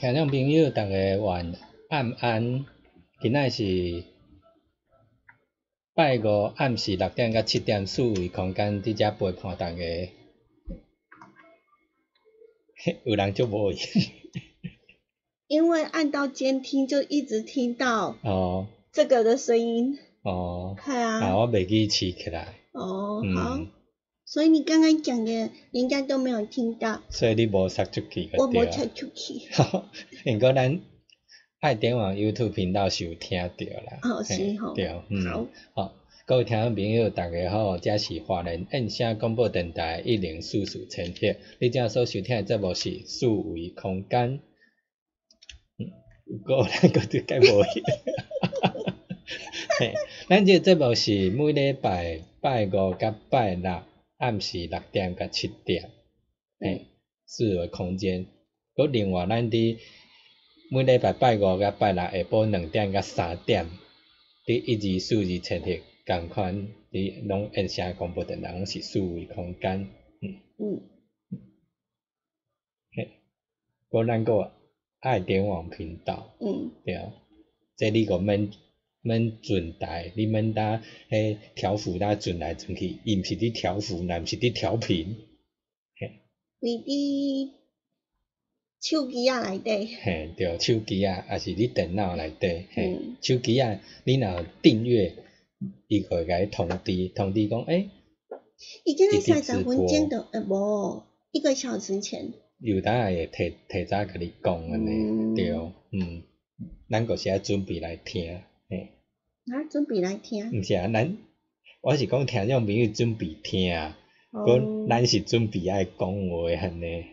听众朋友，大家晚安安。今仔是拜五暗时六点到七点，四维空间伫遮陪伴大家。有人就无去。因为按到监听，就一直听到哦这个的声音。哦，系啊。啊，我袂记起起来。哦，嗯好。所以你刚刚讲的，人家都没有听到。所以你无杀出去我无就对啊。插出去。好，不过咱爱点往 YouTube 频道收听到啦。哦是嘿吼对，嗯。好。好，各位听众朋友，大家好，这是华人印声广播电台一零四四千赫，你正所收听的节目是四维空间。嗯，不过咱个就该无去。嘿，咱这个节目是每礼拜拜五甲拜六暗时六点甲七点，嘿，四维空间。佮另外，咱伫每礼拜拜五甲拜六下晡两点甲三点，伫一二四二千赫共款，伫拢印声广播电台拢是四维空间，嗯，嗯，嘿，佮咱个爱点网频道，嗯，对啊，这你个免免转台，你免搭迄调幅搭转来转去，伊毋是伫调幅，乃毋是伫调频，你伫手机啊内底。嘿，对，手机啊，也是你电脑内底，嘿，嗯。手机啊，你若有订阅，伊就会甲你通知，通知讲，诶、伊今日三十分钟的，呃，无一个小时前。有当也会提提早甲你讲安尼，嗯。对，嗯，咱就是爱准备来听，嘿，啊，准备来听。毋是啊，咱我是讲听众朋友准备听，哦。佮咱是准备爱讲话安尼，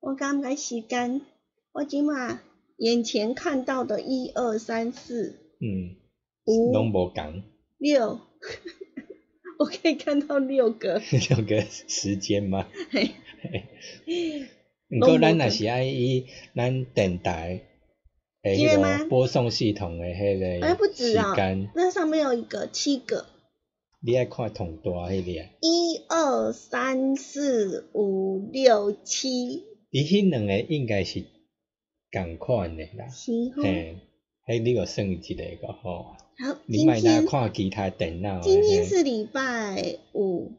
我感觉时间，我即马眼前看到的一二三四。嗯，五。拢无共，六，我可以看到六个。六个时间吗？嘿，毋过咱若是爱以咱电台诶迄这个吗播送系统诶迄个时止啊、间，那上面有一个七个，你爱看同大迄个啊。一二三四五六七，伊迄两个应该是共款诶啦，是吼。嘿，迄你个算一个个吼，好，你莫今天看其他电脑，今天是礼拜五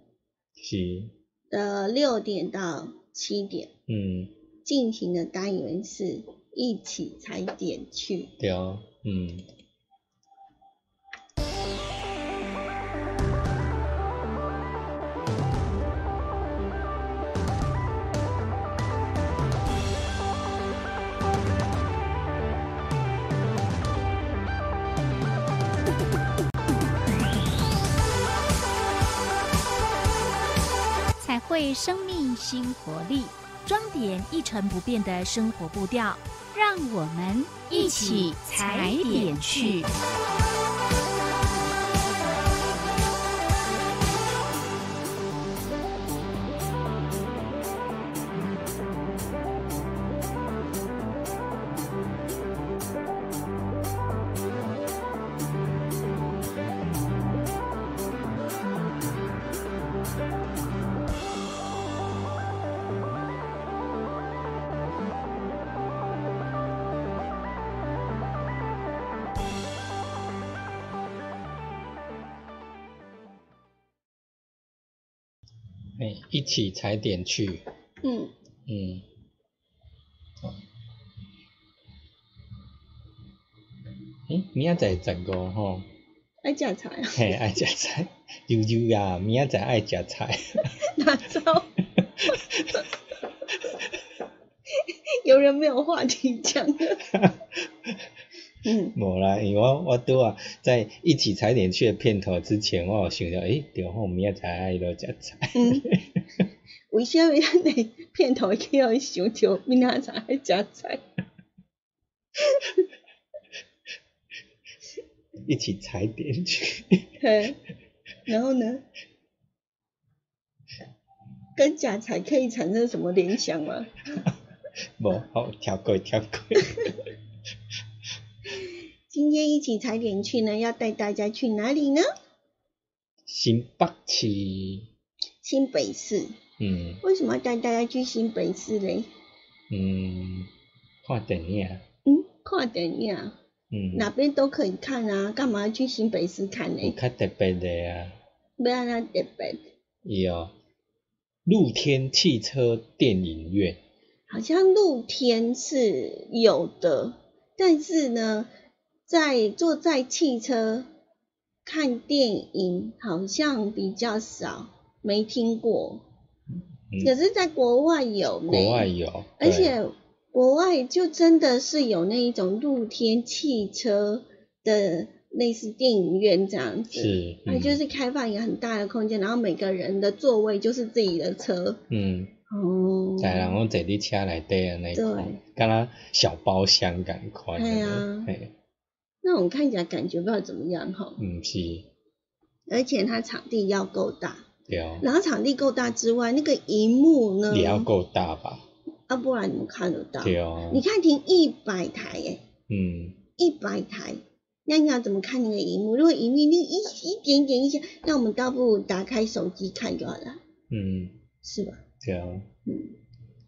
是，的六点到七点。嗯，进行的单元是一起踩点去。对啊嗯。彩绘生命新活力装点一成不变的生活步调。让我们一起踩点去。起踩点去，嗯，嗯，诶，明仔载十五吼，爱食菜啊？嘿，爱食菜，悠悠啊，明仔载爱食菜，哪招？有人没有话题讲了。嗯，无啦，因为我我拄啊在一起踩点去的片头之前，我有想着，诶，对吼，明仔载爱落食菜，嗯，为什么咱的片头去互伊想着明仔载爱食菜？一起踩点去，嘿，然后呢？跟食菜可以产生什么联想吗？无好跳过跳过，今天一起踩点去呢，要带大家去哪里呢？新北市，新北市。嗯为什么要带大家去新北市嘞？嗯，看电影，嗯，看电影，嗯，哪边都可以看啊，干嘛要去新北市看有呢？较特别的啊，要安怎特别？有露天汽车电影院，好像露天是有的，但是呢，在坐在汽车看电影好像比较少，没听过。嗯可是，在国外有呢，国外有，而且国外就真的是有那一种露天汽车的类似电影院这样子，是，嗯它就是开放一个很大的空间，然后每个人的座位就是自己的车。嗯，哦，在人拢坐伫车内底啊那对种，敢若小包厢共款的嘿啊那种看起来感觉不知道怎么样哈，嗯是，而且它场地要够大，对啊，然后场地够大之外，那个荧幕呢，也要够大吧？啊，不然你们看得到？对啊，你看停一百台耶，嗯，一百台，那你要怎么看那个荧幕？如果荧幕那一一点点一下，那我们倒不如打开手机看就好了，嗯，是吧？对啊，嗯，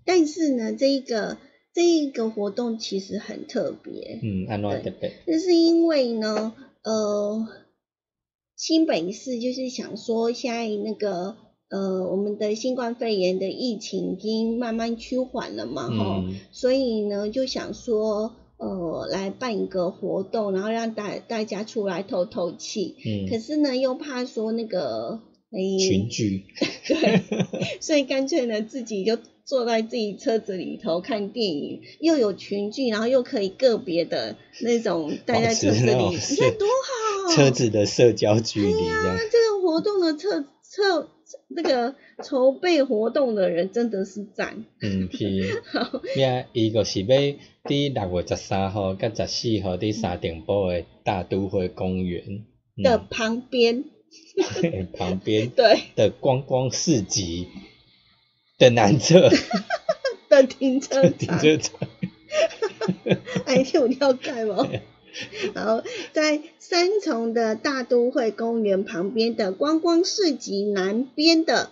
但是呢，这一个这一个活动其实很特别，嗯，安怎特别？那是因为呢，呃，新北市就是想说，现在那个呃，我们的新冠肺炎的疫情已经慢慢趋缓了嘛，哈、嗯所以呢，就想说，呃，来办一个活动，然后让大大家出来透透气。可嗯，是呢，又怕说那个，诶、群聚，对，所以干脆呢，自己就坐在自己车子里头看电影，又有群聚，然后又可以个别的那种待在车子里，你看多好！车子的社交距离这啊，，这个活动的策策那个筹备活动的人真的是赞。嗯是，呀伊个是要伫六月十三号甲十四号伫沙顶堡的大都会公园。的旁边，嗯 旁边 对。的观光市集 的南侧 的停车停场，车场，哎，有要盖吗？然后在三重的大都会公园旁边的观光市集南边的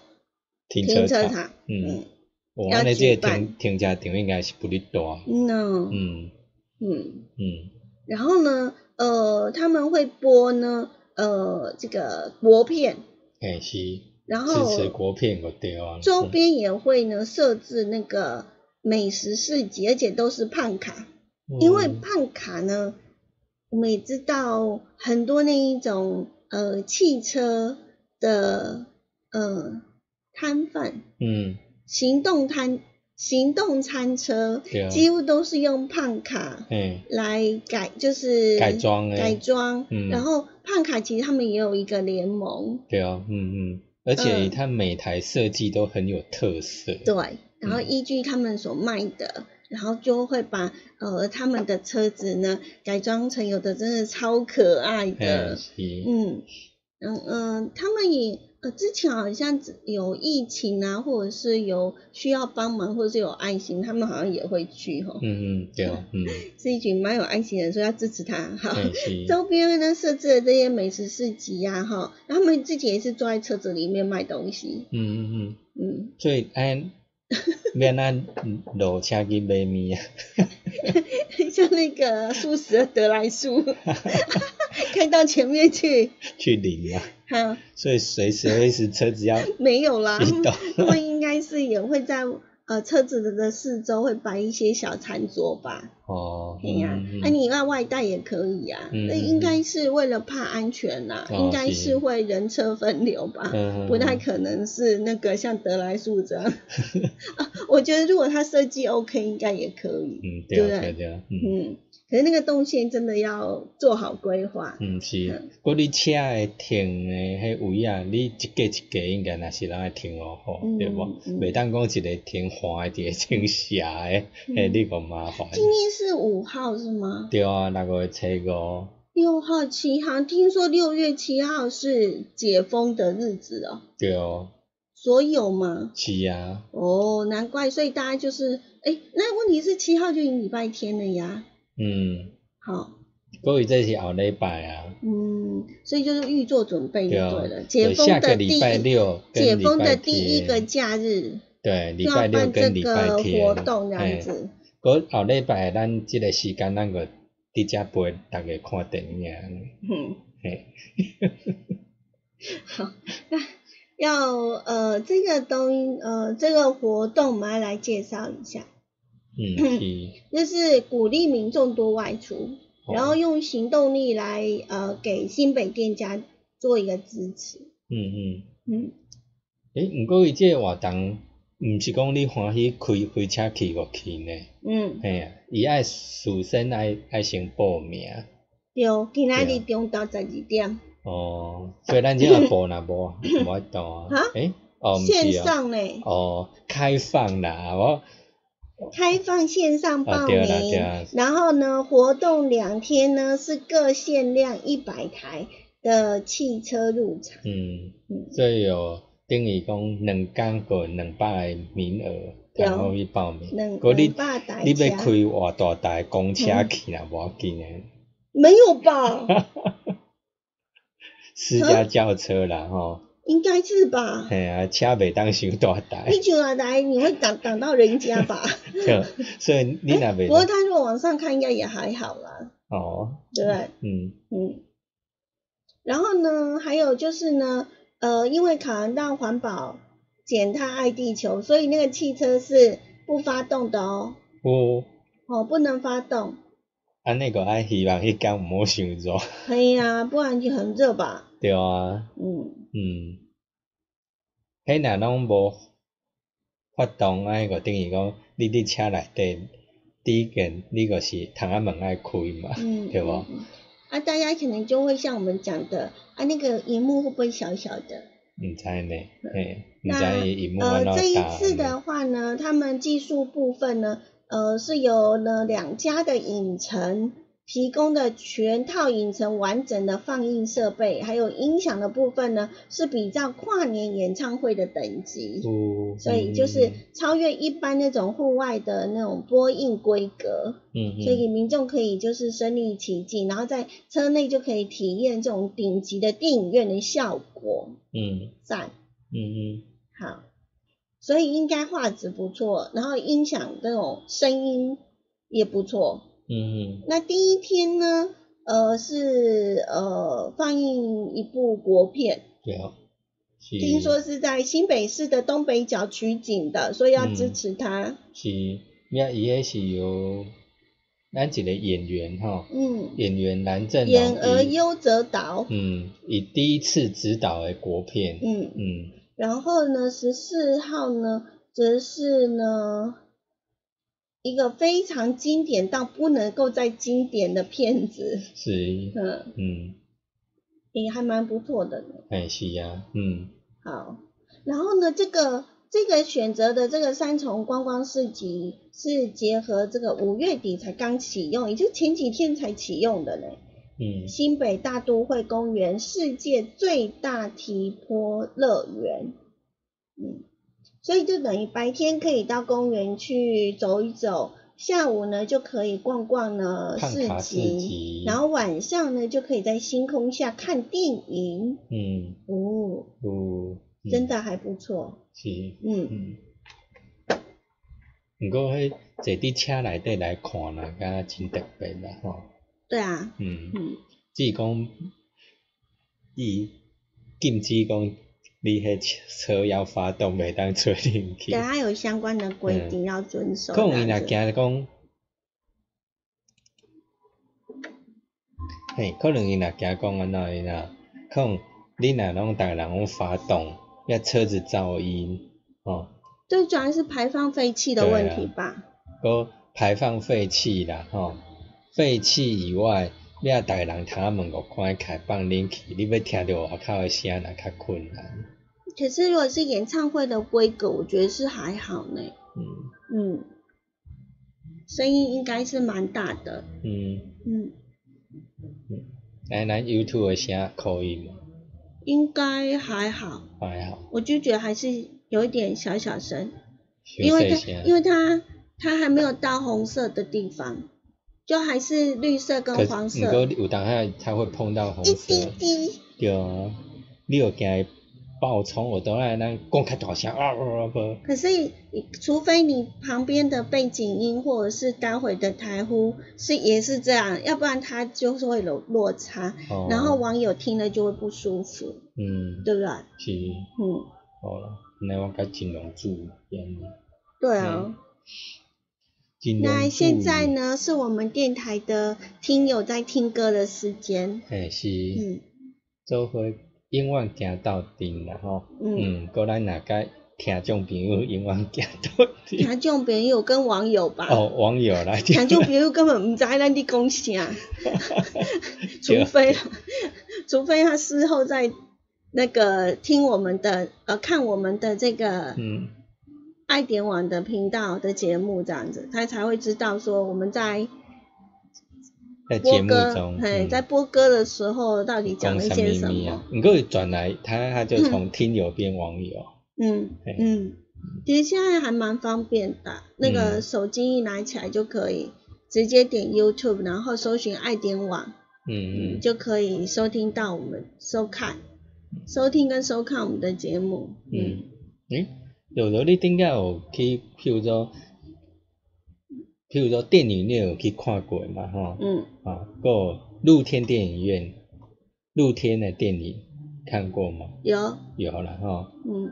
停停车车场，嗯，我要安尼这个办。停停车场应该是不哩大，嗯呢，嗯。嗯，嗯。然后呢，呃，他们会播呢，呃，这个国片，诶是然后支持国片个对啊，周边也会呢设置那个美食市集，而且都是胖卡，嗯因为胖卡呢，我们也知道很多那一种呃汽车的呃摊贩，嗯。行动摊、行动餐车几乎都是用胖卡诶来改，就是改装的改装。嗯。然后胖卡其实他们也有一个联盟，对啊，嗯嗯而且嗯它每台设计都很有特色。对，然后嗯依据他们所卖的，然后就会把呃他们的车子呢改装成有的真的超可爱哎的，嗯，嗯嗯嗯，他们也呃之前好像有疫情啊，或者是有需要帮忙，或者是有爱心，他们好像也会去哈，嗯嗯对，嗯，是一群蛮有爱心的人，所以要支持他。好，周边呢设置的这些美食市集呀、哈，他们自己也是坐在车子里面卖东西，嗯嗯嗯，嗯，所以按免咱落车去买面啊，像那个素食的德来素，开到前面去，去领啊，哈，所以随时随时车子要 没有啦。他们应该是也会在呃车子的四周会摆一些小餐桌吧，哦，对呀、嗯那、你要外带也可以啊，嗯那、应该是为了怕安全啦，哦应该是是会人车分流吧，嗯不太可能是那个像德莱素这样。啊我觉得如果他设计 OK，应该也可以，嗯，对不对？嗯，可是那个动线真的要做好规划。嗯是嗯，嗰你车的停的迄位啊，你一格一格应该也是人来停哦，吼，嗯对无？嗯袂当讲一个停滑诶，一个停斜诶，嘿，你个麻烦。今天是五号是吗？对啊，六月初五，六号、七号，听说六月七号是解封的日子哦。对哦，所有吗？是啊，哦，难怪，所以大家就是，哎，那问题是七号就已经礼拜天了呀。嗯，好，所以这是后礼拜啊，嗯，所以就是预做准备就对了。解对封下个礼的第一，拜六跟礼解封的拜第一个天，假日，对，礼拜六跟礼拜个天活动这样嘿子。嗰后礼拜咱即个时间，咱个伫遮陪大家看电影，嗯，嘿，好，那要呃这个东呃这个活动，我们要来介绍一下。嗯 是，就是鼓励民众多外出，哦。然后用行动力来呃给新北店家做一个支持。嗯嗯。嗯，诶，毋过伊即个活动，毋是讲你欢喜开开车去就去呢，嗯，嘿啊，伊爱事先爱爱先报名，对，今仔日中到十二点，哦，所以咱即个报若无 无法度啊。啊，诶，哦，线上呢，哦，开放啦，我，开放线上报名，然后呢，活动两天呢是各限量一百台的汽车入场。嗯，嗯，所以有等于讲两工个两百个名额，然后去报名，两百台你要车开偌大台公车嗯去啦，无要紧诶，没有吧？私家轿车啦吼。应该是吧？嘿啊，车袂当伤大台一，九来台你会挡挡到人家吧？对所以你若袂不过他如果往上看，应该也还好啦，哦，对不对？嗯嗯。然后呢，还有就是呢，呃，因为考量到环保、减碳、爱地球，所以那个汽车是不发动的哦，哦哦，不能发动。啊，那个爱希望迄工毋好伤热，可以啊，不然就很热吧。对啊，嗯，嗯，迄若拢无发动，安尼个等于讲你伫车内底，第一件你个是窗仔门爱开嘛，嗯，对无？嗯啊，大家可能就会像我们讲的，啊，那个荧幕会不会小小的？毋知呢，嘿，毋那知伊荧幕呃这一次的话呢，他们技术部分呢，呃，是由呢两家的影城提供的全套影城完整的放映设备，还有音响的部分呢，是比较跨年演唱会的等级。有，所以就是超越一般那种户外的那种播映规格，嗯，嗯。所以民众可以就是身临其境，然后在车内就可以体验这种顶级的电影院的效果，嗯。赞。嗯嗯。好，所以应该画质不错，然后音响这种声音也不错。嗯。嗯那第一天呢，呃，是呃放映一部国片，对，啊。听说是在新北市的东北角取景的，所以要支持他。是，那，伊迄是由咱一个演员哈，嗯，演员蓝正演而优则导。嗯，以第一次执导的国片，嗯，嗯。然后呢，十四号呢，则是呢一个非常经典到不能够再经典的片子，是，嗯，嗯，也还蛮不错的呢。哎是啊，嗯好，然后呢，这个这个选择的这个三重观光市集是结合这个五月底才刚启用，也就前几天才启用的呢。嗯新北大都会公园世界最大提坡乐园，嗯，所以就等于白天可以到公园去走一走，下午呢就可以逛逛呢市集，然后晚上呢就可以在星空下看电影，嗯哦，哦嗯真的还不错，是嗯，嗯。毋过迄坐伫车内底来看啦，敢若真特别啦吼。对啊，嗯，嗯，只是讲伊禁止讲你迄车要发动，袂当吹进去对。它有相关的规定要遵守。可能伊若惊讲，嘿，可能伊若惊讲安怎伊若，可能你若拢逐个人拢发动，遐车子噪音，吼、最主要是排放废气的问题吧。搁排放废气啦，吼、废气以外，你啊逐个人通啊门口关开放冷气，你要听着外口的声，若较困难。可是如果是演唱会的规格，我觉得是还好呢。嗯嗯，声音应该是蛮大的。嗯，嗯，来咱 YouTube 的声可以吗？应该还好。还好，我就觉得还是有一点小小声，因为它。因为它它还没有到红色的地方，就还是绿色跟可黄是毋过色，有当下它会碰到红一色滴，滴。对啊，你有惊伊爆冲，我都来咱讲较大声啊啊啊无，可是，除非你旁边的背景音或者是待会的台呼是也是这样，要不然它就是会有落差，哦然后网友听了就会不舒服，嗯，对不对？是，嗯，好了，那我该尽量注意，对啊。那现在？呢，是我们电台的听友在听歌的时间。嘿，是，嗯做伙永远行到顶啦吼，嗯，嗯，搁咱若甲听众朋友永远行到顶。听众朋友跟网友吧。哦，网友来听众朋友根本不知道咱在讲啥，除非除非他事后在那个听我们的呃看我们的这个嗯，爱点网的频道的节目这样子，他才会知道说我们在在节目播歌，中，哎，嗯。在播歌的时候到底讲了一讲些什什么你可以转来，他他就从听友变网友，嗯嗯，其实现在还蛮方便的，那个嗯。手机一拿起来就可以直接点 YouTube，然后搜寻爱点网。嗯嗯，就可以收听到我们收看、收听跟收看我们的节目。嗯，诶，有时候你点解有去，譬如说，譬如说电影院有去看过嘛，吼，嗯，啊，个露天电影院，露天的电影看过吗？有，有啦，吼，嗯。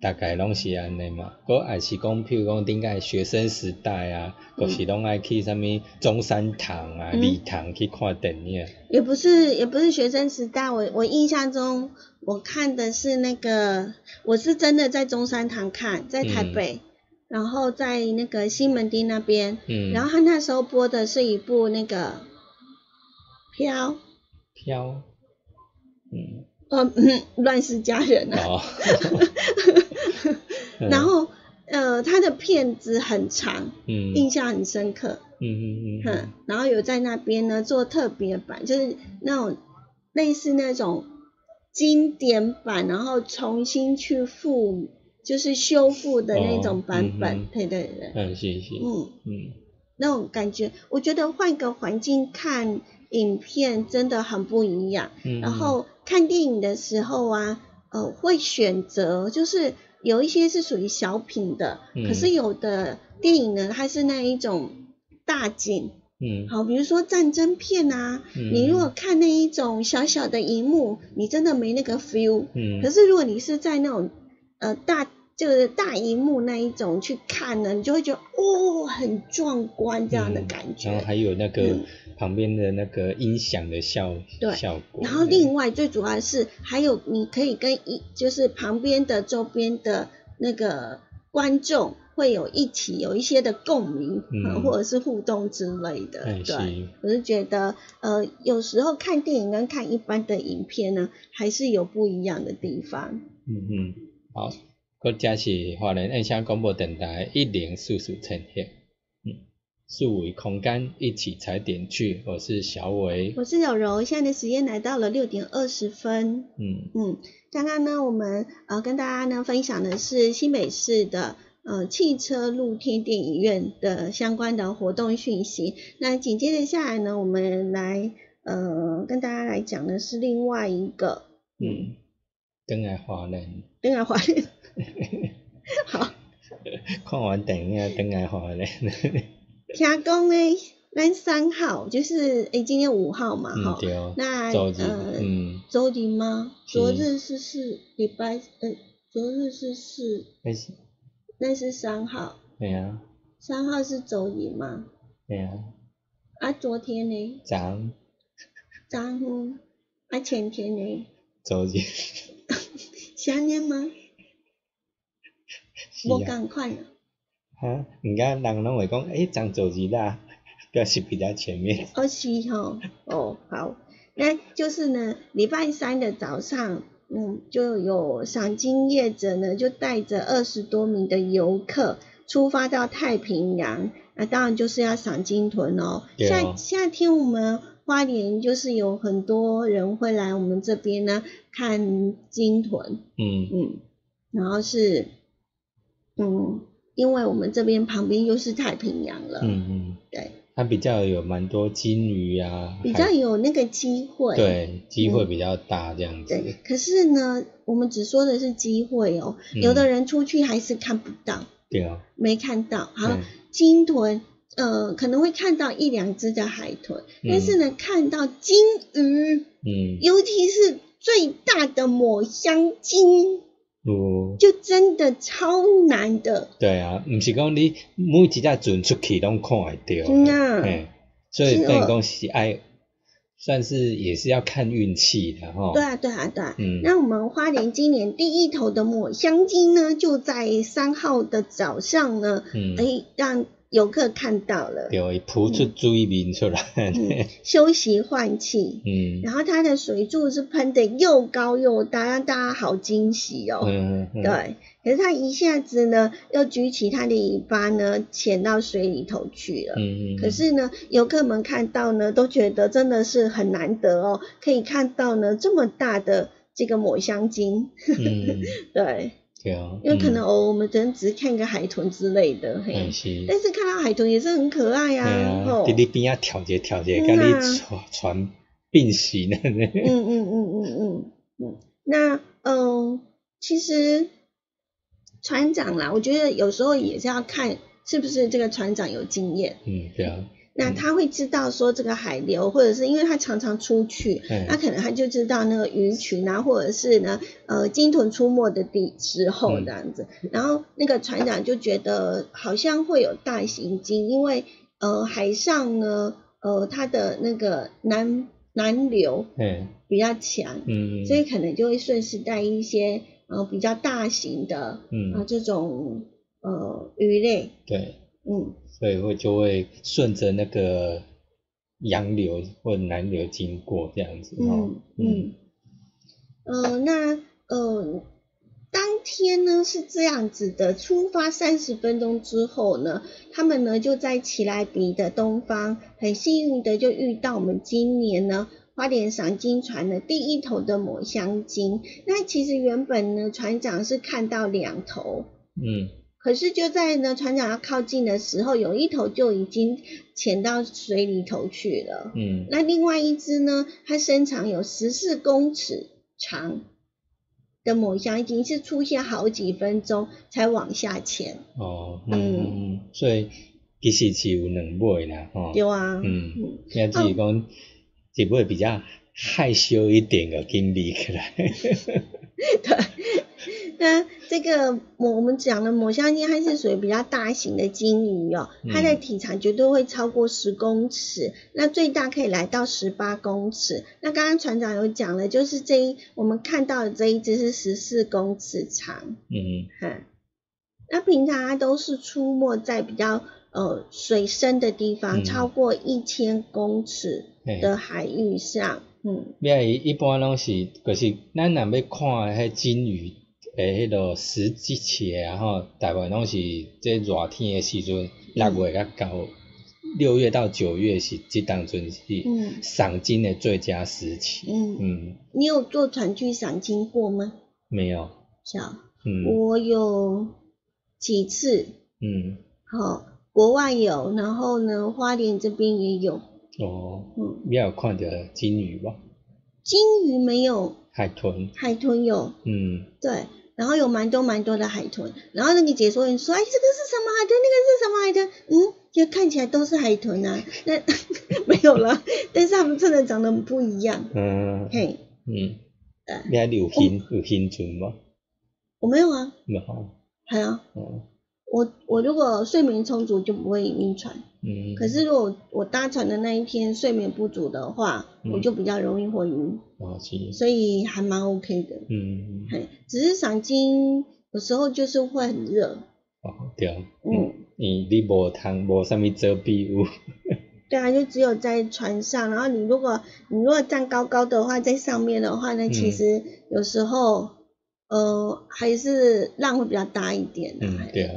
大概拢是安尼嘛。个也是讲，譬如讲顶个学生时代啊，嗯。就是拢爱去啥物中山堂啊、嗯。礼堂去看电影。也不是也不是学生时代，我我印象中我看的是那个，我是真的在中山堂看，在台北，然后在那个西门町那边，嗯，然后他那时候播的是一部那个飘。飘，嗯，呃，嗯乱世佳人啊，哦，嗯。然后呃，他的片子很长，嗯。印象很深刻。嗯嗯嗯。哼，然后有在那边呢做特别版，就是那种类似那种经典版，然后重新去复，就是修复的那种版本。哦嗯哼。对对对，嗯，谢谢，嗯，嗯。那种感觉，我觉得换个环境看影片真的很不一样。嗯，然后看电影的时候啊，呃，会选择就是有一些是属于小品的，嗯。可是有的电影呢，它是那一种大景，嗯。好，比如说战争片啊，嗯你如果看那一种小小的荧幕，你真的没那个 feel。嗯，可是如果你是在那种呃大就是大荧幕那一种去看呢，你就会觉得哦很壮观这样的感觉。然后还有那个嗯旁边的那个音响的效对效果，然后另外最主要的是，还有你可以跟一就是旁边的周边的那个观众会有一起有一些的共鸣，或者是互动之类的。对，我是觉得呃有时候看电影跟看一般的影片呢，还是有不一样的地方。嗯嗯，好，国家是华人印象广播电台一零四四千赫，嗯，数维空间一起踩点去，我是小伟，我是柔柔，现在的时间来到了六点二十分。嗯。嗯，刚刚呢，我们呃跟大家呢分享的是新北市的呃汽车露天电影院的相关的活动讯息。那紧接着下来呢，我们来呃跟大家来讲的是另外一个嗯，等来华人，另外华人。好，看完电影等来华人，听讲呢，咱三号就是诶、今天五号嘛，哈、嗯对，那嗯，周日吗？是昨日是四礼拜，呃，昨日是四，那是，那是三号，对啊，三号是周日吗？对啊，啊，昨天呢？昨昨天，啊，前天呢？周日，是安尼吗？是啊，无共款啊。哈，人家人拢会讲，诶，昨周日啦，表示比较前面，哦，是吼，哦，好，那就是呢，礼拜三的早上，嗯，就有赏金业者呢，就带着二十多名的游客出发到太平洋，那当然就是要赏金豚哦。对哦夏夏天我们花莲就是有很多人会来我们这边呢看金豚，嗯。嗯，然后是，嗯，因为我们这边旁边又是太平洋了，嗯嗯，对，它比较有蛮多金鱼啊，比较有那个机会，对，机会比较大这样子，对，可是呢，我们只说的是机会哦，嗯。有的人出去还是看不到，对啊，没看到。好，嗯金豚，呃，可能会看到一两只的海豚，嗯但是呢，看到金鱼，嗯，尤其是最大的抹香鲸，哦，就真的超难的。对啊，毋是讲你每一只船出去拢看会到，嗯啊嘿，所以是哦。变讲是爱，算是也是要看运气的哈，对啊，对啊，对啊。嗯。那我们花莲今年第一头的抹香鲸呢，就在三号的早上呢，嗯，哎、让游客看到了。对，伊浮出水面出来，嗯，休息换气，嗯然后它的水柱是喷的又高又大，让大家好惊喜哦。嗯嗯，对，可是它一下子呢，又举起它的尾巴呢，潜到水里头去了。嗯嗯，可是呢，游客们看到呢，都觉得真的是很难得哦，可以看到呢这么大的这个抹香鲸。嗯，对，对啊，因为可能哦，我们可能只是看个海豚之类的，但是看到海豚也是很可爱呀、吼。伫你边啊跳一个跳一个，嗯甲你船并行的，嗯嗯嗯嗯嗯嗯，那嗯，其实船长啦，我觉得有时候也是要看是不是这个船长有经验，嗯，对啊，那他会知道说这个海流，或者是因为他常常出去，嗯那可能他就知道那个鱼群啊，或者是呢呃鲸豚出没的地时候嗯这样子，然后那个船长就觉得好像会有大型鲸，因为呃海上呢呃它的那个南南流嗯比较强，嗯，所以可能就会顺势带一些呃比较大型的嗯。呃这种呃鱼类，对。嗯。所以会就会顺着那个洋流或南流经过这样子哦。嗯。嗯，呃那呃当天呢是这样子的，出发三十分钟之后呢，他们呢就在奇莱比的东方，很幸运的就遇到我们今年呢。花莲赏金船的第一头的抹香鲸，那其实原本呢，船长是看到两头，嗯可是就在呢船长要靠近的时候，有一头就已经潜到水里头去了。嗯那另外一只呢，它身长有十四公尺长的抹香鲸，是出现好几分钟才往下潜。哦嗯所以其实是有两尾啦吼。对啊，嗯嗯，也只是讲一尾比较害羞一点的经历起来。对。那这个抹我们讲的抹香鲸，它是属于比较大型的鲸鱼哦，它的嗯体长绝对会超过十公尺，那最大可以来到十八公尺。那刚刚船长有讲了，就是这一我们看到的这一只是十四公尺长，嗯嗯。那平常它都是出没在比较呃水深的地方，嗯超过一千公尺的海域上，嗯因为一般拢是，就是咱若要看迄金鱼，诶，迄落时节气啊吼，大部分拢是这热天诶时阵，六月甲到六月到九月是即当阵是嗯。赏金的最佳时期。嗯，嗯，你有坐船去赏金过吗？没有，小，嗯。我有几次，嗯，好、国外有，然后呢，花莲这边也有，哦，嗯，你有看到金鱼吗？金鱼没有，海豚，海豚有，嗯，对，然后有蛮多蛮多的海豚，然后那个解说员说，哎，这个是什么？海豚？那个是什么？海豚？嗯，就看起来都是海豚啊，那 没有了，但是他们真的长得不一样，嗯，嘿，嗯。对，你还有晕有晕船吗？我没有啊，没有，还有，哦，我我如果睡眠充足就不会晕船，嗯，可是如果我搭船的那一天睡眠不足的话，嗯。我就比较容易会晕，所以还蛮 OK 的。嗯，嘿，只是赏金有时候就是会很热，哦对，嗯，你你无通无啥物遮蔽物，对啊，就只有在船上，然后你如果你如果站高高的话，在上面的话呢，嗯。其实有时候呃还是浪会比较大一点的、嗯对啊，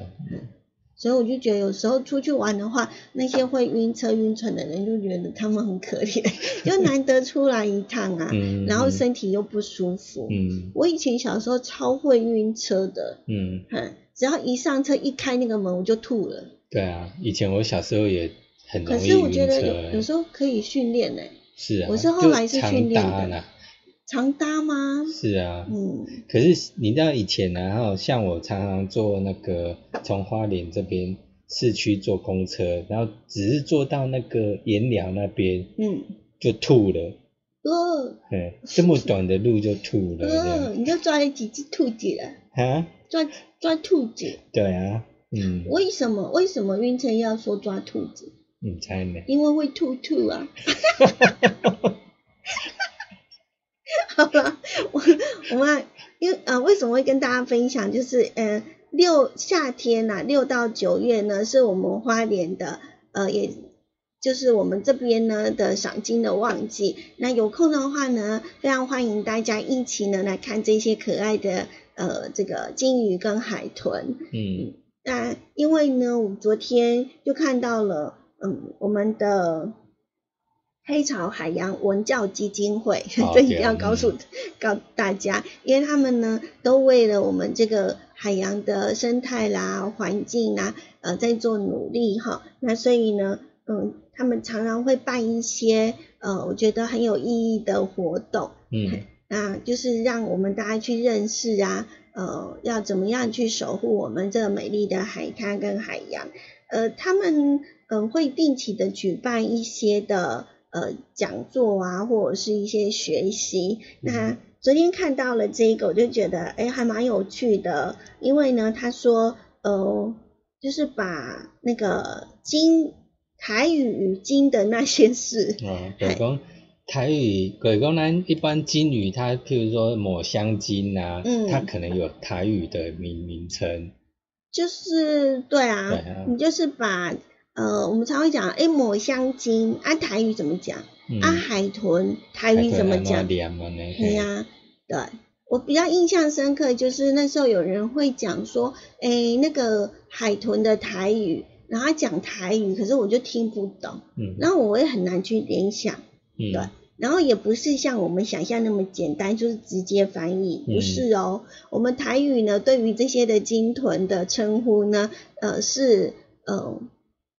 所以我就觉得有时候出去玩的话，那些会晕车晕船的人就觉得他们很可怜，就难得出来一趟啊，嗯，然后身体又不舒服。嗯。我以前小时候超会晕车的，嗯，嗯，只要一上车一开那个门我就吐了。对啊，以前我小时候也很容可易晕是我觉得有有时候可以训练呢，是啊，我是后来是就训练的常搭吗？是啊，嗯可是你知道以前然后像我常常坐那个从花莲这边市区坐公车，然后只是坐到那个盐寮那边嗯，就吐了，呃嘿，这么短的路就吐了你就抓了几只兔子了，啊，抓抓兔子。对啊，嗯，为什么为什么晕车要说抓兔子？你猜呢？因为会吐吐啊。好了，我我们因为呃为什么会跟大家分享，就是呃六夏天呐、六到九月呢是我们花莲的呃也。就是我们这边呢的赏金的旺季，那有空的话呢，非常欢迎大家一起呢来看这些可爱的呃这个金鱼跟海豚。嗯那因为呢，我昨天就看到了，嗯，我们的黑潮海洋文教基金会，哦 这一定要告诉、告大家，因为他们呢都为了我们这个海洋的生态啦、环境啦，呃，在做努力哈。那所以呢，嗯，他们常常会办一些呃，我觉得很有意义的活动。嗯那就是让我们大家去认识啊，呃，要怎么样去守护我们这个美丽的海滩跟海洋。呃，他们嗯、呃会定期的举办一些的呃讲座啊，或者是一些学习。那昨天看到了这个，我就觉得哎还蛮有趣的，因为呢他说呃就是把那个金台语语经的那些事，哦，就是讲 台语，鬼公呢一般金鱼，它譬如说抹香鲸啊，嗯。它可能有台语的名名称，就是对啊，对啊。你就是把呃，我们常会讲，哎，抹香鲸，啊，台语怎么讲？嗯，啊，海豚，台语怎么讲？对呀、对。我比较印象深刻，就是那时候有人会讲说，哎，那个海豚的台语，然后他讲台语，可是我就听不懂，嗯然后我也很难去联想，嗯对然后也不是像我们想象那么简单，就是直接翻译，嗯不是哦。我们台语呢，对于这些的鲸豚的称呼呢，呃，是呃，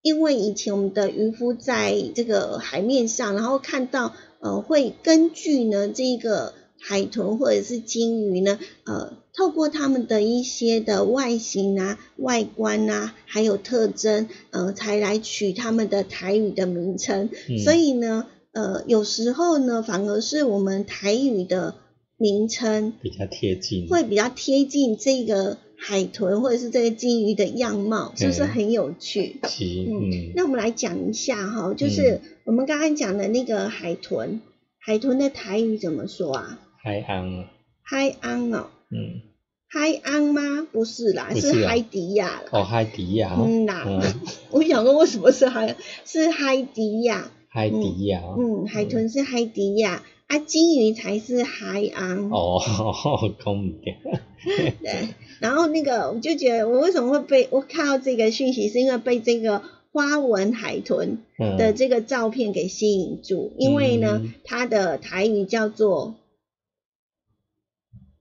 因为以前我们的渔夫在这个海面上，然后看到呃，会根据呢这个海豚或者是鲸鱼呢，呃，透过它们的一些的外形啊、外观啊，还有特征，呃，才来取它们的台语的名称。嗯所以呢，呃，有时候呢，反而是我们台语的名称比较贴近，会比较贴近这个海豚或者是这个金鱼的样貌，是不是嗯很有趣？是嗯嗯那我们来讲一下哈，就是我们刚刚讲的那个海豚，海豚的台语怎么说啊？海昂，海昂哦，嗯，海昂吗？不是啦，是啊海迪亚啦。哦，海迪亚，嗯啦，嗯，我想说为什么是海？是海迪亚。海迪亚，嗯，海豚是海迪亚，啊，金鱼才是海昂。哦，讲唔 对，对，然后那个我就觉得，我为什么会被我看到这个讯息，是因为被这个花纹海豚嗯的这个照片给吸引住，因为呢嗯，它的台语叫做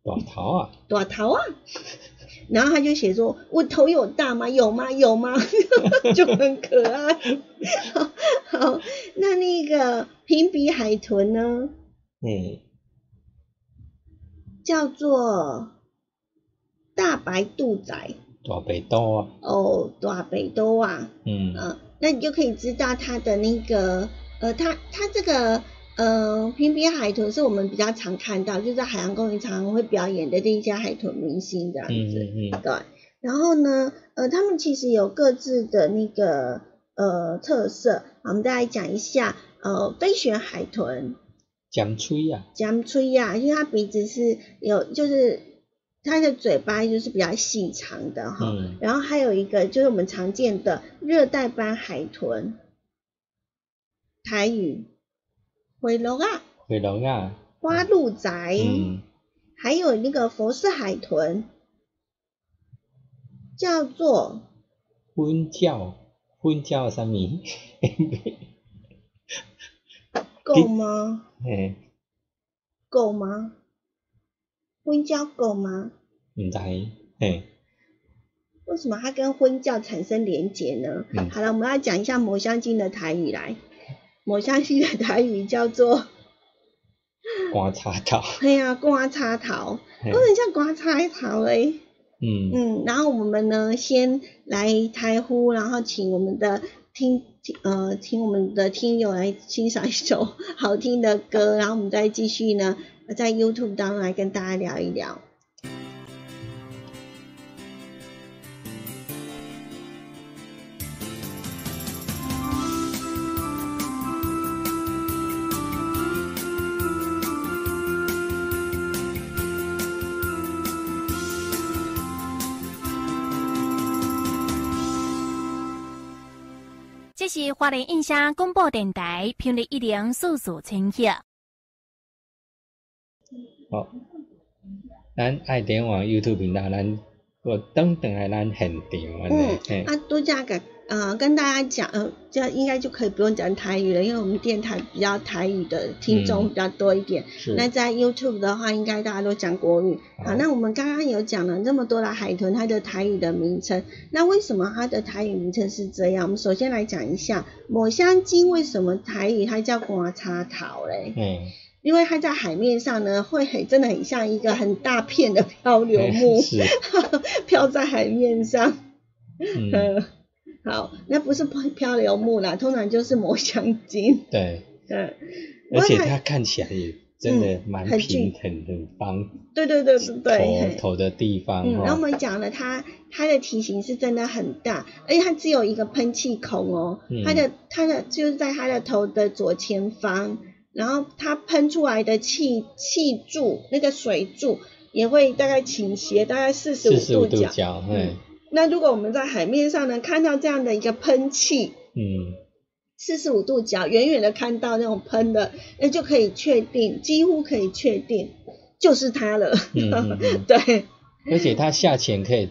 短头啊，短头啊。然后他就写说：“我头有大吗？有吗？有吗？” 就很可爱。好，好那那个平鼻海豚呢，嗯，叫做大白肚仔。大北刀啊，哦，大北兜啊，嗯。嗯，那你就可以知道它的那个呃，它它这个呃平鼻海豚是我们比较常看到，就在海洋公园常常会表演的这一些海豚明星这样子。嗯嗯嗯，对，然后呢，呃，他们其实有各自的那个呃特色，我们再来讲一下，呃，飞旋海豚，江吹啊，江吹呀，因为它鼻子是有，就是它的嘴巴就是比较细长的哈，嗯。然后还有一个就是我们常见的热带斑海豚，台语回龙啊，回龙啊，花鹿仔，嗯，还有那个佛氏海豚，叫做婚叫，婚叫什么？够吗？嘿，够吗？婚教狗吗？唔知，嘿，为什么它跟婚教产生连结呢？嗯好了，我们要讲一下抹香鲸的台语来。抹香鲸的台语叫做观察到，“哎呀，刮插头”，嘿有点像刮插头嘞。嗯嗯，然后我们呢，先来台呼，然后请我们的听听呃，请我们的听友来欣赏一首好听的歌，然后我们再继续呢，在 YouTube 当中来跟大家聊一聊。这是花莲印象广播电台频率一零四四千赫。好，咱爱点网 YouTube 频道，咱我等等来咱现场安尼，嘿，啊，多加个呃，跟大家讲，呃，这样应该就可以不用讲台语了，因为我们电台比较台语的听众嗯比较多一点。是，那在 YouTube 的话，应该大家都讲国语。好，好那我们刚刚有讲了这么多的海豚，它的台语的名称，那为什么它的台语名称是这样？我们首先来讲一下抹香鲸为什么台语它叫刮叉桃嘞？嘿，因为它在海面上呢，会很真的很像一个很大片的漂流木，是，飘在海面上。嗯，嗯，好，那不是漂漂流木啦，通常就是抹香鲸。对，嗯，而且它看起来也真的蛮平俊很很方，对对对对对。头头的地方嗯，然后我哈，们讲了它，它的体型是真的很大，而且它只有一个喷气孔哦，嗯它的它的就是在它的头的左前方，然后它喷出来的气气柱那个水柱也会大概倾斜大概四十五度角。嗯，那如果我们在海面上呢看到这样的一个喷气，嗯，四十五度角，远远的看到那种喷的，那就可以确定，几乎可以确定就是它了。嗯嗯嗯。对，而且它下潜可以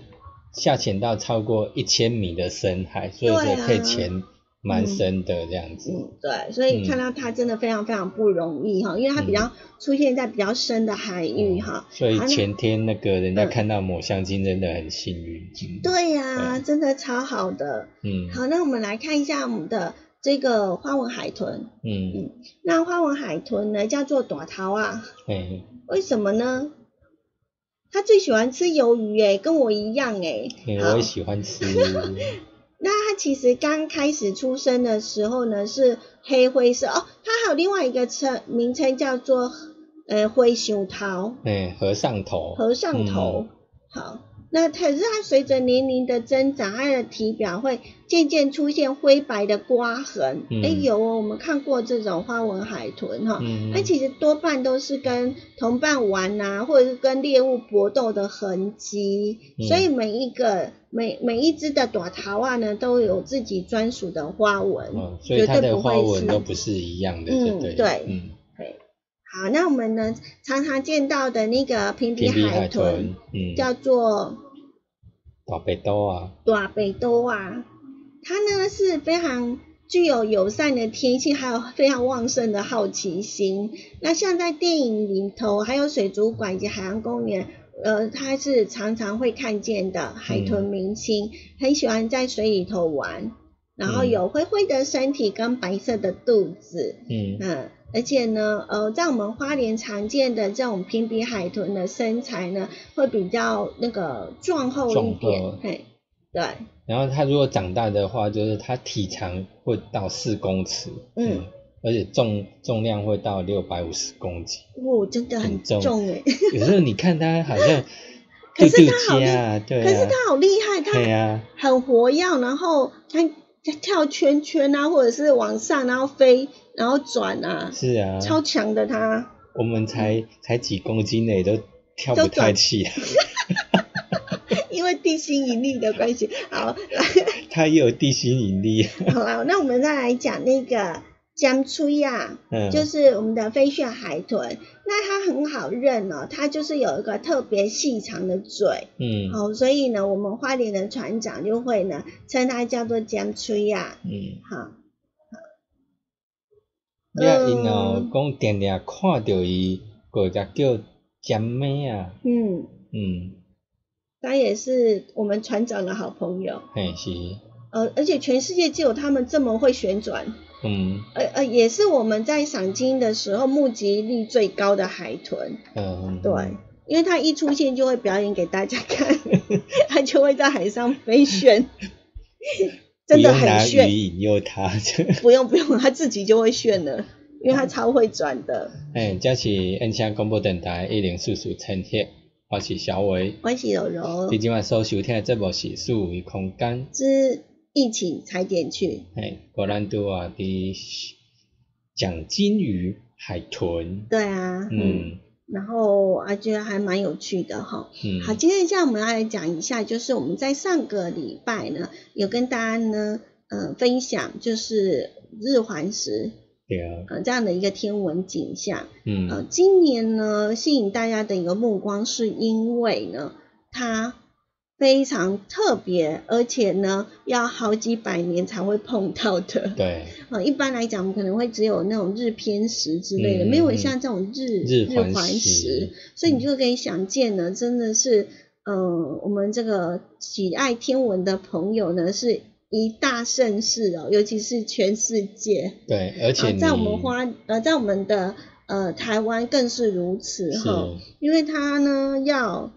下潜到超过一千米的深海，所以可以潜蛮深的这样子。嗯，对，所以看到它真的非常非常不容易哈，因为它比较出现在比较深的海域哈。所以前天那个人家嗯看到抹香鲸真的很幸运。嗯对呀、对真的超好的。嗯好，那我们来看一下我们的这个花纹海豚。嗯嗯，那花纹海豚呢，叫做短桃啊，嘿，为什么呢？它最喜欢吃鱿鱼诶，跟我一样诶。我也喜欢吃。那它其实刚开始出生的时候呢，是黑灰色哦。它还有另外一个称名称叫做呃灰熊桃哎，和尚头。和尚头。好，那可是它随着年龄的增长，它的体表会渐渐出现灰白的刮痕。嗯。哎、有哦，我们看过这种花纹海豚哈。嗯，那其实多半都是跟同伴玩呐、或者是跟猎物搏斗的痕迹，嗯。所以每一个每每一只的短桃啊呢，都有自己专属的花纹，哦，所以绝它的花纹都不是一样的，嗯对不对？对。嗯，好，那我们呢常常见到的那个平鼻平鼻海豚，嗯，叫做大北兜啊，大北多啊，它呢是非常具有友善的天性，还有非常旺盛的好奇心。那像在电影里头，还有水族馆以及海洋公园，呃，它是常常会看见的海豚明星，很喜欢在水里头玩，然后嗯。有灰灰的身体跟白色的肚子，嗯。嗯，而且呢，呃，在我们花莲常见的这种平鼻海豚的身材呢，会比较那个壮厚一点，嘿，对，然后它如果长大的话，就是它体长会到四公尺，嗯，而且重重量会到六百五十公斤。哇，真的很很重重哎，有时候你看它好像 可是它好厉可是它好厉害，它很活跃，然后它它跳圈圈啊，或者是往上然后飞，然后转啊，是啊，超强的它。我们才才几公斤呢，都跳不起来。因为地心引力的关系，好，它也有地心引力，好了，那我们再来讲那个江吹啊，嗯，就是我们的飞旋海豚，那它很好认哦，它就是有一个特别细长的嘴，嗯。好，所以呢，我们花莲的船长就会呢称它叫做江吹啊，嗯，好，你啊，因哦，讲定定看到伊，个只叫尖妹啊，嗯，嗯，它也是我们船长的好朋友，嘿是，呃，而且全世界只有他们这么会旋转，嗯。呃呃，也是我们在赏金的时候目击率最高的海豚，嗯，对，因为它一出现就会表演给大家看，它就会在海上飞旋，真的不用拿很炫。鱼。引诱他，不用不用，他自己就会炫了，因为他超会转的。哎，这是印象广播电台一零四四千赫，我是小伟。欢喜柔柔。你今晚所收听的节目是数维空间，之一起踩点去，哎，果咱拄啊的讲金鱼、海豚，对啊，嗯，嗯然后啊觉得还蛮有趣的哈。嗯，好，今天这样我们要来讲一下，就是我们在上个礼拜呢，有跟大家呢，呃，分享就是日环食，对啊，呃，这样的一个天文景象。嗯呃，今年呢，吸引大家的一个目光，是因为呢，它非常特别，而且呢，要好几百年才会碰到的。对，呃，一般来讲，我们可能会只有那种日偏食之类的，嗯没有嗯像这种日日环环食食，所以你就可以想见呢，真的是，呃，我们这个喜爱天文的朋友呢，是一大盛事哦，尤其是全世界。对，而且啊，在我们花呃，在我们的呃台湾更是如此是哈，因为它呢要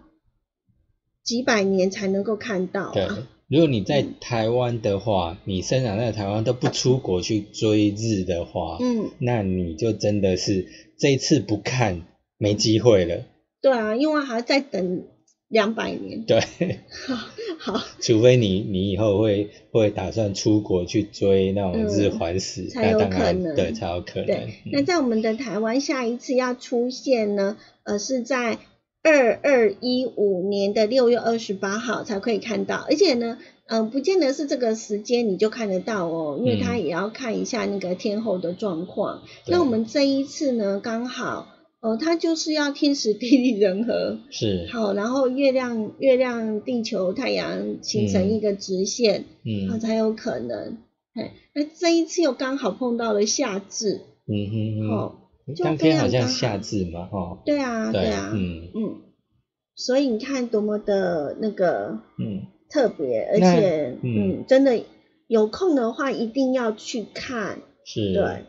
几百年才能够看到对啊，，如果你在嗯台湾的话，你生长在台湾都不出国去追日的话，嗯，那你就真的是这一次不看没机会了。对啊，因为还要再等两百年，对，好除非你你以后会会打算出国去追那种嗯日环食，才有那当然可能对才有可能。对。那在我们的台湾下一次要出现呢，呃，是在二二一五年的六月二十八号才可以看到，而且呢。嗯，不见得是这个时间你就看得到哦，因为它嗯也要看一下那个天后的状况。对。那我们这一次呢，刚好，呃，它就是要天时地利人和，是，好，然后月亮、月亮、地球、太阳形成一个直线，啊、嗯。才有可能。哎，那这一次又刚好碰到了夏至，嗯哼哦，哼，就当天好像夏至嘛，哦，对啊，对啊，嗯嗯，所以你看多么的那个嗯，特别，而且嗯嗯，真的有空的话一定要去看，是。对。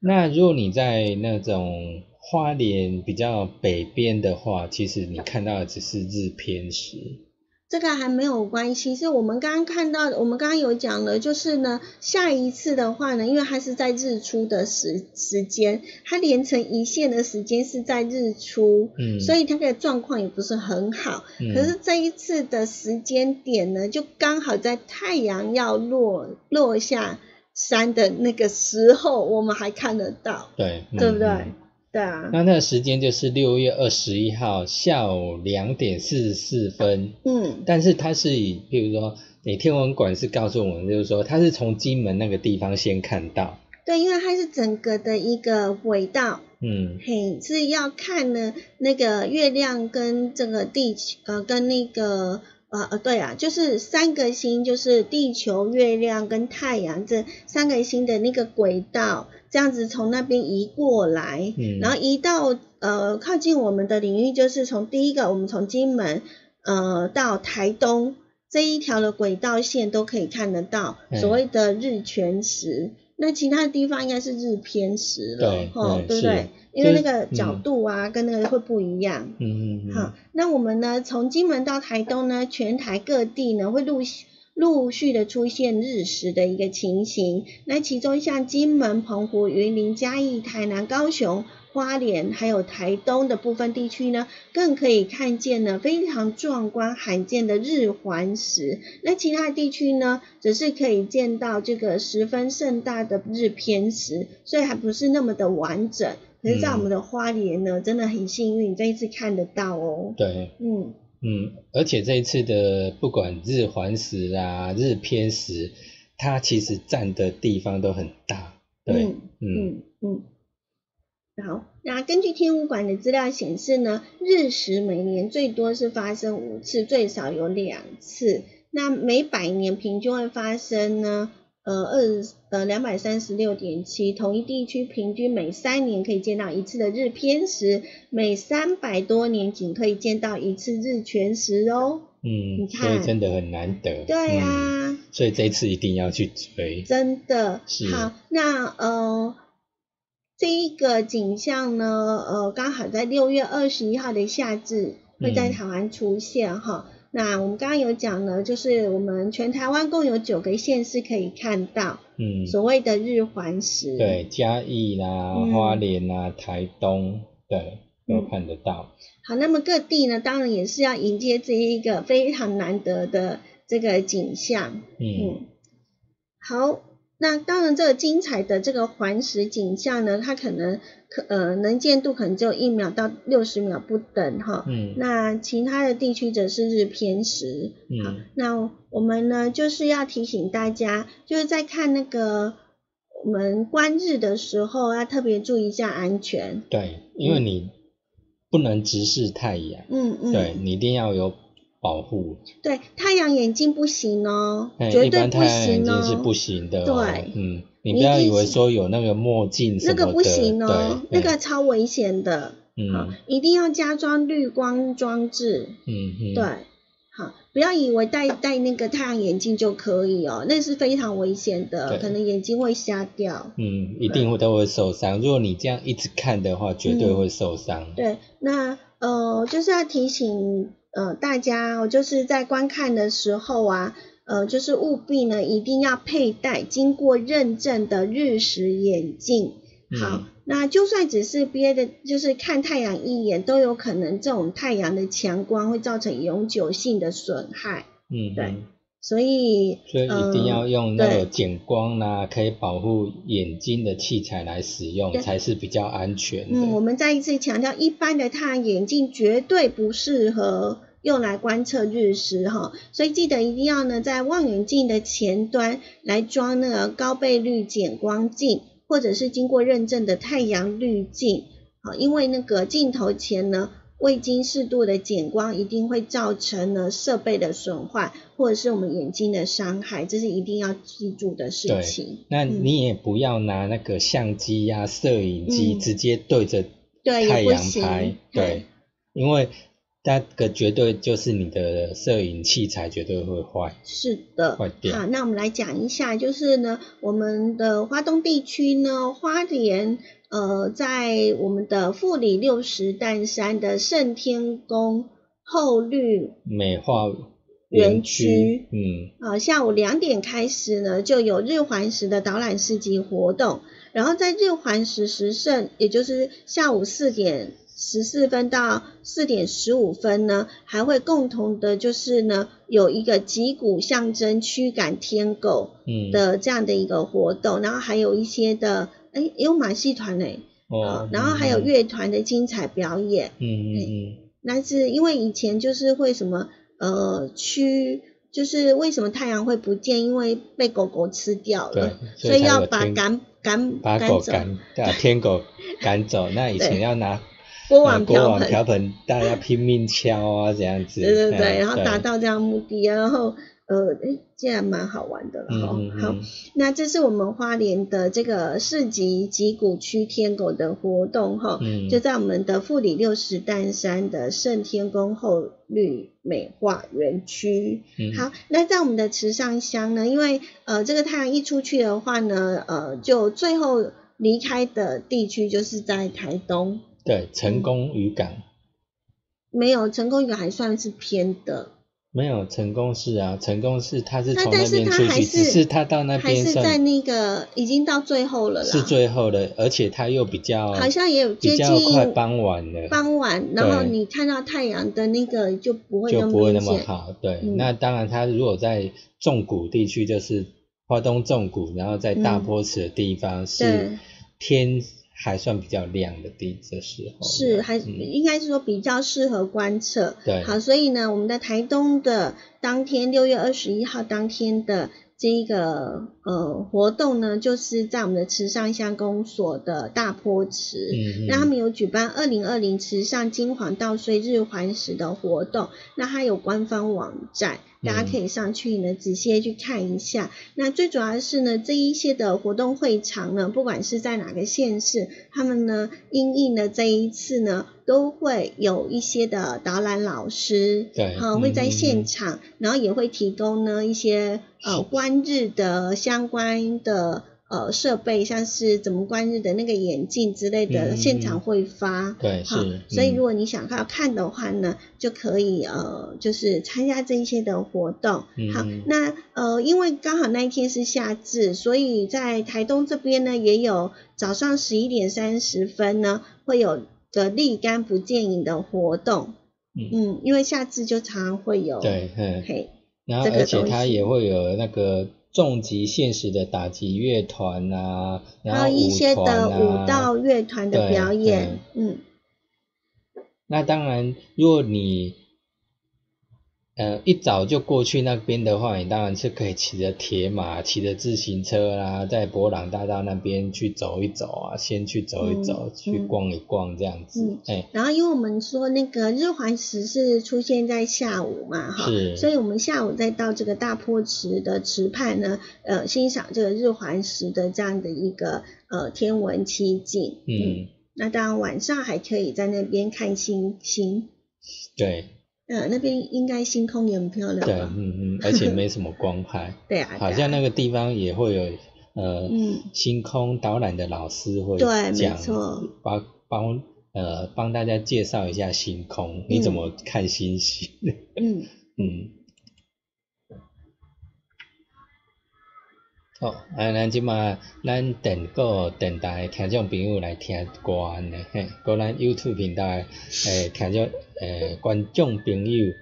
那如果你在那种花莲比较北边的话，其实你看到的只是日偏食。这个还没有关系，是我们刚刚看到的，我们刚刚有讲了，就是呢，下一次的话呢，因为它是在日出的时时间，它连成一线的时间是在日出，嗯，所以它的状况也不是很好。嗯可是这一次的时间点呢，就刚好在太阳要落落下山的那个时候，我们还看得到，对，对不对？对啊，那那个时间就是六月二十一号下午两点四十四分，嗯，但是它是以，譬如说，你天文馆是告诉我们，就是说它是从金门那个地方先看到，对，因为它是整个的一个轨道，嗯。嘿，是要看呢那个月亮跟这个地球呃跟那个呃呃对啊，就是三个星，就是地球、月亮跟太阳这三个星的那个轨道，这样子从那边移过来，嗯然后移到呃靠近我们的领域，就是从第一个我们从金门呃到台东这一条的轨道线都可以看得到嗯所谓的日全食。那其他的地方应该是日偏食了对，吼，对不对？因为那个角嗯度啊，跟那个会不一样。嗯嗯嗯，好，那我们呢，从金门到台东呢，全台各地呢会陆续陆续的出现日食的一个情形。那其中像金门、澎湖、云林、嘉义、台南、高雄、花莲，还有台东的部分地区呢，更可以看见呢非常壮观罕见的日环食。那其他地区呢，只是可以见到这个十分盛大的日偏食，所以还不是那么的完整。可是，在我们的花莲呢，真的很幸运，这一次看得到哦。对，嗯，嗯，而且这一次的不管日环食啊、日偏食，它其实占的地方都很大。对，嗯嗯嗯嗯。好，那根据天文馆的资料显示呢，日食每年最多是发生五次，最少有两次。那每百年平均会发生呢，呃二呃两百三十六点七，同一地区平均每三年可以见到一次的日偏食，每三百多年仅可以见到一次日全食哦。嗯，你看所以真的很难得。对呀、嗯所以这一次一定要去追。真的是好。那呃，这一个景象呢，呃，刚好在六月二十一号的夏至会在嗯台湾出现哈。那我们刚刚有讲呢，就是我们全台湾共有九个县市可以看到嗯，所谓的日环食。对，嘉义啦、嗯花莲啦、台东，对，都嗯看得到。好，那么各地呢，当然也是要迎接这一个非常难得的这个景象。嗯嗯，好，那当然这个精彩的这个环食景象呢，它可能可呃能见度可能只有一秒到六十秒不等哈。嗯那其他的地区则是日偏食。好嗯，那我们呢就是要提醒大家，就是在看那个我们观日的时候，要特别注意一下安全。对，因为你不能直视太阳，嗯嗯，对你一定要有保护。对，太阳眼镜不行哦，哎，绝对不一般太阳眼行哦。镜是不行的、哦。对嗯，你你不要以为说有那个墨镜什么的，那个不行哦，那个超危险的。好嗯，一定要加装滤光装置。嗯嗯，对，好，不要以为戴戴那个太阳眼镜就可以哦，那是非常危险的，可能眼睛会瞎掉。嗯，一定会都会受伤。如果你这样一直看的话，绝对会受伤。对，那呃，就是要提醒呃大家哦，就是在观看的时候啊，呃，就是务必呢一定要佩戴经过认证的日食眼镜。好，嗯那就算只是憋的，就是看太阳一眼，都有可能这种太阳的强光会造成永久性的损害。嗯，对嗯所以，所以一定要呃用那个减光啦、可以保护眼睛的器材来使用，才是比较安全的。嗯，我们再一次强调，一般的太阳眼镜绝对不适合用来观测日食哈，所以记得一定要呢在望远镜的前端来装那个高倍率减光镜，或者是经过认证的太阳滤镜。好，因为那个镜头前呢未经适度的减光，一定会造成呢设备的损坏，或者是我们眼睛的伤害，这是一定要记住的事对情。那嗯你也不要拿那个相机呀、摄影机嗯直接对着对，太阳。拍，嘿对，因为那个绝对就是你的摄影器材绝对会坏。是的，坏掉好，那我们来讲一下，就是呢，我们的花东地区呢，花莲，呃，在我们的富里六十担山的圣天宫后绿美化园区区，嗯啊，下午两点开始呢，就有日环食的导览市集活动。然后在日环食时盛，也就是下午四点十四分到四点十五分呢，还会共同的，就是呢，有一个击鼓象征驱赶天狗嗯，的这样的一个活动。然后还有一些的，哎，也有马戏团嘞，哦啊，，然后还有嗯乐团的精彩表演。嗯嗯嗯那是因为以前就是会什么呃驱，就是为什么太阳会不见？因为被狗狗吃掉了，所以要把赶赶把赶走狗赶，对啊，天狗赶走。那以前要拿锅碗碗瓢盆，瓢盆，大家拼命敲啊，这样子。对对对，嗯然后达到这样目的，然后呃，诶，这样蛮好玩的了哈。好嗯嗯嗯，那这是我们花莲的这个市集集谷区天狗的活动哈，嗯就在我们的富里六十担山的圣天宫后绿美化园区。嗯好，那在我们的池上乡呢，因为呃这个太阳一出去的话呢，呃就最后离开的地区就是在台东，对，成功渔港没有成功一个还算是偏的，没有成功是啊，成功是他是那从那边出去，只是他到那还边算是在那个已经到最后了啦，是最后的，而且他又比较好像也有接比近较快傍晚了，傍晚，然后你看到太阳的那个就不会那么就不会那。么好。对，嗯。那当然他如果在纵谷地区，就是花东纵谷，然后在大坡池的地方、是天还算比较亮的地的时候，是，还嗯。应该是说比较适合观测。对。好，所以呢，我们在台东的当天六月二十一号当天的这一个呃活动呢，就是在我们的池上乡公所的大坡池。嗯嗯。那他们有举办二零二零池上金黄稻穗日环食的活动，那它有官方网站，大家可以上去呢仔细地去看一下。那最主要的是呢，这一些的活动会场呢，不管是在哪个县市，他们呢因应的这一次呢，都会有一些的导览老师，对好、会在现嗯场，然后也会提供呢一些呃观日的相关的。呃，设备像是怎么观日的那个眼镜之类的，现场会发。对好是，所以嗯如果你想要看的话呢，就可以呃，就是参加这一些的活动。好嗯好，那呃，因为刚好那一天是夏至，所以在台东这边呢，也有早上十一点三十分呢，会有个立竿不见影的活动。嗯嗯，因为夏至就常常会有。对，嗯，嘿，然后这个而且它也会有那个重级现实的打击乐团啊，然后舞的团啊舞蹈乐团的对表演。嗯，那当然，如果你呃一早就过去那边的话，你当然是可以骑着铁马、骑着自行车啦，在博朗大道那边去走一走啊，先去走一走，嗯去逛一逛这样子嗯。哎、然后因为我们说那个日环食是出现在下午嘛，哈，是所以我们下午再到这个大坡池的池畔呢，呃，欣赏这个日环食的这样的一个呃天文奇景。嗯，那当然晚上还可以在那边看星星，对呃，那边应该星空也很漂亮对，嗯 嗯，而且没什么光害，对啊，好像那个地方也会有呃、嗯星空导览的老师会对没讲错帮帮呃帮大家介绍一下星空，你怎么看星星？嗯 嗯。好，啊，咱即马咱电个电台听众朋友来听歌安尼，嘿，个咱 YouTube 频道诶诶听众诶观众朋友，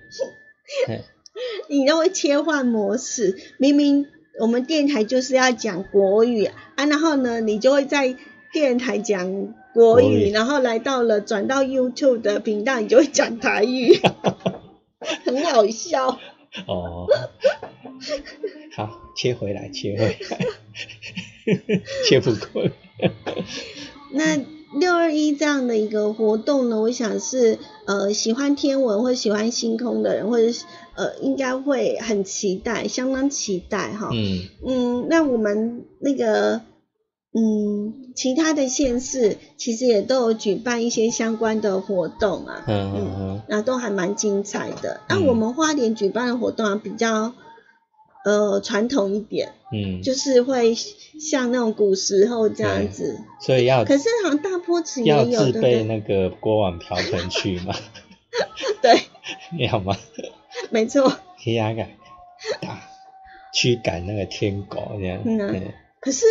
嘿，你都会切换模式，明明我们电台就是要讲国语啊，然后呢，你就会在电台讲国语，国语然后来到了转到 YouTube 的频道，你就会讲台语，很好笑。哦，好，切回来，切回来，切不过来，那六二一这样的一个活动呢，我想是呃喜欢天文或喜欢星空的人，或者是呃应该会很期待，相当期待哈。嗯，嗯，那我们那个，嗯，其他的县市其实也都有举办一些相关的活动啊，嗯嗯嗯，那都还蛮精彩的。那、嗯。我们花莲举办的活动啊，比较呃传统一点，嗯，就是会像那种古时候这样子。所以要可是好像大坡池也要有，对不自备对？那个锅碗瓢盆去吗？对，要吗？没错。黑压感打驱赶那个天狗这样，嗯可是，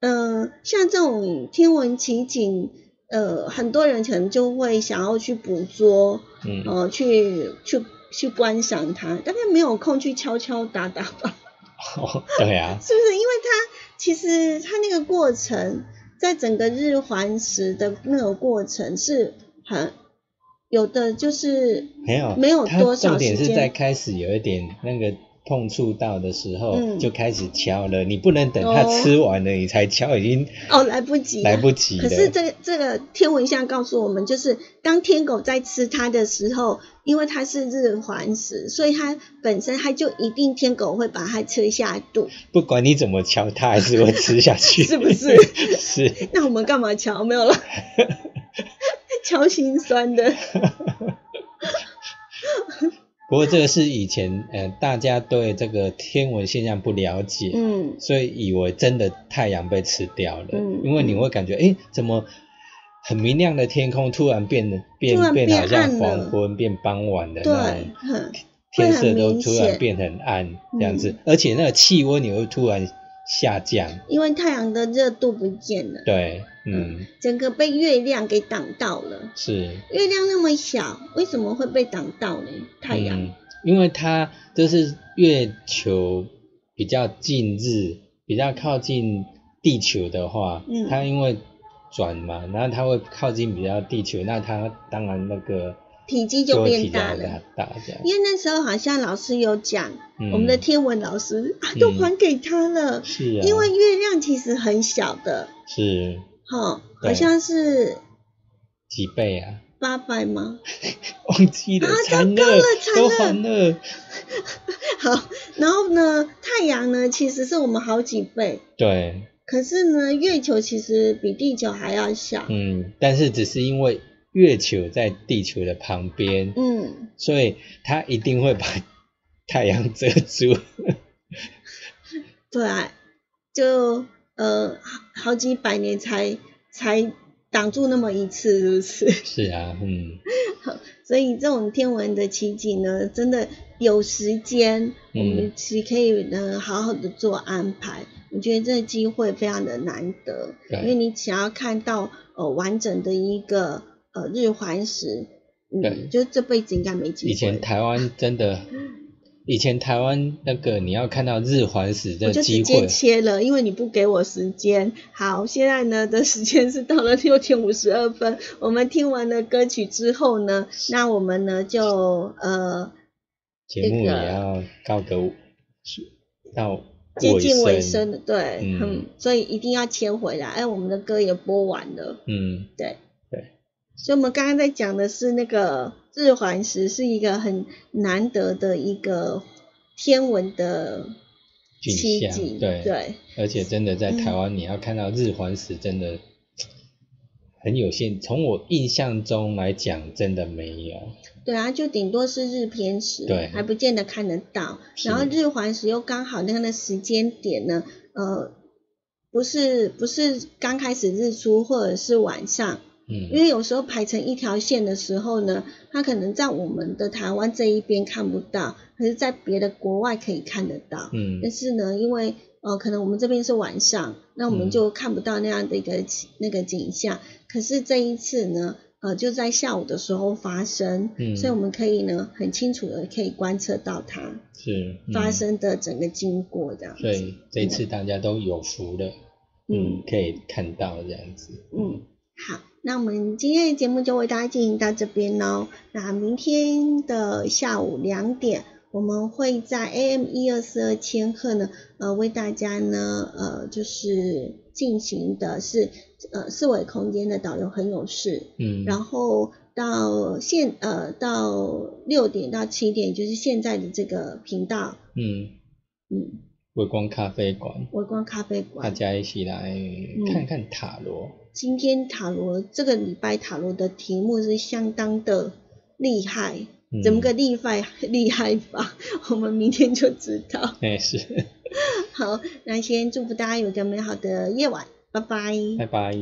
呃，像这种天文奇景，呃，很多人可能就会想要去捕捉，嗯呃，去去去观赏它，大概没有空去敲敲打打吧，哦，对啊，是不是？因为它其实它那个过程，在整个日环食的那个过程是很有的，就是没有没有多少重点是时间。在开始有一点那个碰触到的时候，嗯就开始敲了。你不能等它哦吃完了你才敲，已经哦，来不及了，来不及。可是这个这个天文象告诉我们，就是当天狗在吃它的时候，因为它是日环食，所以它本身它就一定天狗会把它吃下肚。不管你怎么敲，它还是会吃下去，是不是 是，那我们干嘛敲？没有了，敲心酸的。不过这个是以前呃大家对这个天文现象不了解，嗯，所以以为真的太阳被吃掉了，嗯因为你会感觉，哎、怎么很明亮的天空突然变得变变变好像黄昏变傍晚的那种，，哼，天色都突然变很暗这样子，嗯。而且那个气温也会突然下降，因为太阳的热度不见了，对，嗯，整个被月亮给挡到了。是。月亮那么小，为什么会被挡到呢？太阳，嗯，因为它就是月球比较近日，比较靠近地球的话，嗯。它因为转嘛，然后它会靠近比较地球，那它当然那个体积就变大了。因为那时候好像老师有讲，嗯我们的天文老师啊都嗯。还给他了，是啊，因为月亮其实很小的，是哈，对好像是几倍啊？八百吗？忘记了啊，惨糟糕了惨都了了。好，然后呢，太阳呢其实是我们好几倍，对，可是呢，月球其实比地球还要小。嗯，但是只是因为月球在地球的旁边，嗯，所以它一定会把太阳遮住。对啊，就呃好好几百年才才挡住那么一次，是不是？是啊，嗯，所以这种天文的奇景呢，真的有时间，嗯我们其实可以呢好好的做安排。我觉得这个机会非常的难得，因为你想要看到呃完整的一个呃日环食，对嗯，就这辈子应该没机会。以前台湾真的，以前台湾那个你要看到日环食的机就直接，切了，因为你不给我时间。好，现在呢的时间是到了 六点五十二分。我们听完了歌曲之后呢，那我们呢就呃节目也要告个到接近尾尾声了，对，嗯嗯所以一定要切回来。哎，我们的歌也播完了，嗯，对对。所以我们刚刚在讲的是那个日环食，是一个很难得的一个天文的奇景，对对。而且真的在台嗯湾，你要看到日环食，真的很有限。从我印象中来讲，真的没有。对啊，就顶多是日偏食，对还不见得看得到。然后日环食又刚好那个的时间点呢，呃，不是不是刚开始日出或者是晚上，因嗯，为有时候排成一条线的时候呢，它可能在我们的台湾这一边看不到，可是在别的国外可以看得到。嗯但是呢，因为呃，可能我们这边是晚上，那我们嗯就看不到那样的一个景那个景象。可是这一次呢，呃，就在下午的时候发生，嗯所以我们可以呢很清楚的可以观测到它是嗯发生的整个经过这样子。所以这一次大家都有福了，嗯嗯，可以看到这样子。嗯，好，那我们今天的节目就为大家进行到这边喽。那明天的下午两点，我们会在 AM 一二四二千赫呢，呃，为大家呢，呃，就是进行的是呃四维空间的导游很有事，嗯，然后到现呃到六点到七点，就是现在的这个频道，嗯，嗯，微光咖啡馆，微光咖啡馆大。家一起来看看塔罗。今天塔罗这个礼拜塔罗的题目是相当的厉害，嗯怎么个厉害厉害法？我们明天就知道。哎、是，好，那先祝福大家有个美好的夜晚，拜拜。拜拜。